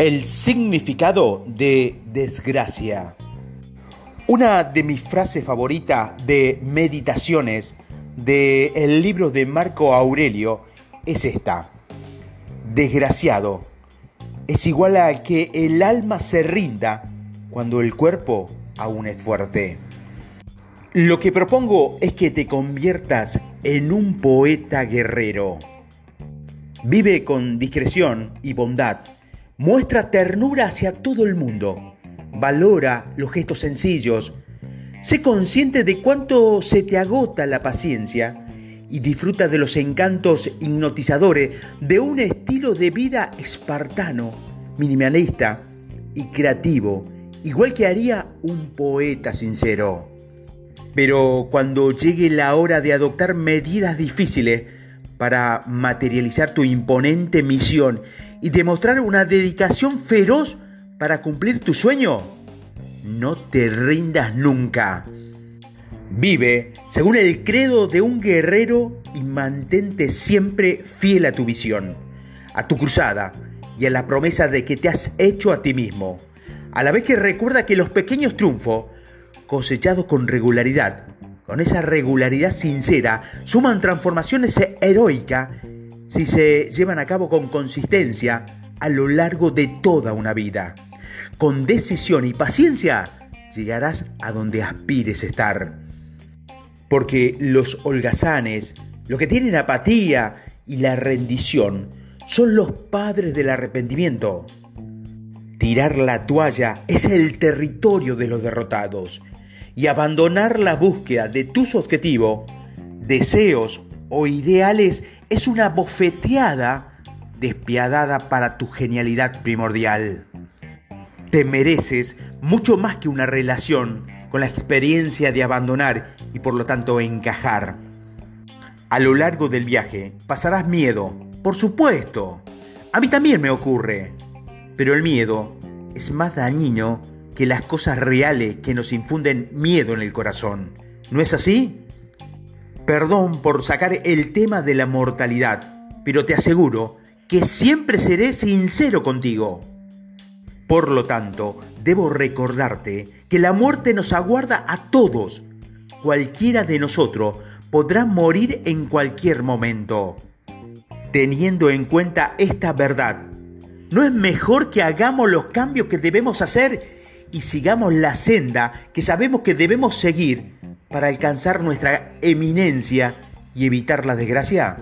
El significado de desgracia. Una de mis frases favoritas de meditaciones del libro de Marco Aurelio es esta. Desgraciado es igual a que el alma se rinda cuando el cuerpo aún es fuerte. Lo que propongo es que te conviertas en un poeta guerrero. Vive con discreción y bondad Muestra ternura hacia todo el mundo. Valora los gestos sencillos. Sé consciente de cuánto se te agota la paciencia y disfruta de los encantos hipnotizadores de un estilo de vida espartano, minimalista y creativo, igual que haría un poeta sincero. Pero cuando llegue la hora de adoptar medidas difíciles para materializar tu imponente misión y demostrar una dedicación feroz para cumplir tu sueño. No te rindas nunca. Vive según el credo de un guerrero y mantente siempre fiel a tu visión, a tu cruzada y a la promesa de que te has hecho a ti mismo. A la vez que recuerda que los pequeños triunfos, cosechados con regularidad, con esa regularidad sincera, suman transformaciones heroicas si se llevan a cabo con consistencia a lo largo de toda una vida. Con decisión y paciencia llegarás a donde aspires estar. Porque los holgazanes, los que tienen apatía y la rendición, son los padres del arrepentimiento. Tirar la toalla es el territorio de los derrotados y abandonar la búsqueda de tus objetivos, deseos o ideales es una bofeteada despiadada para tu genialidad primordial. Te mereces mucho más que una relación con la experiencia de abandonar y por lo tanto encajar. A lo largo del viaje pasarás miedo, por supuesto. A mí también me ocurre. Pero el miedo es más dañino que las cosas reales que nos infunden miedo en el corazón. ¿No es así? Perdón por sacar el tema de la mortalidad, pero te aseguro que siempre seré sincero contigo. Por lo tanto, debo recordarte que la muerte nos aguarda a todos. Cualquiera de nosotros podrá morir en cualquier momento. Teniendo en cuenta esta verdad, ¿no es mejor que hagamos los cambios que debemos hacer y sigamos la senda que sabemos que debemos seguir para alcanzar nuestra eminencia y evitar la desgracia?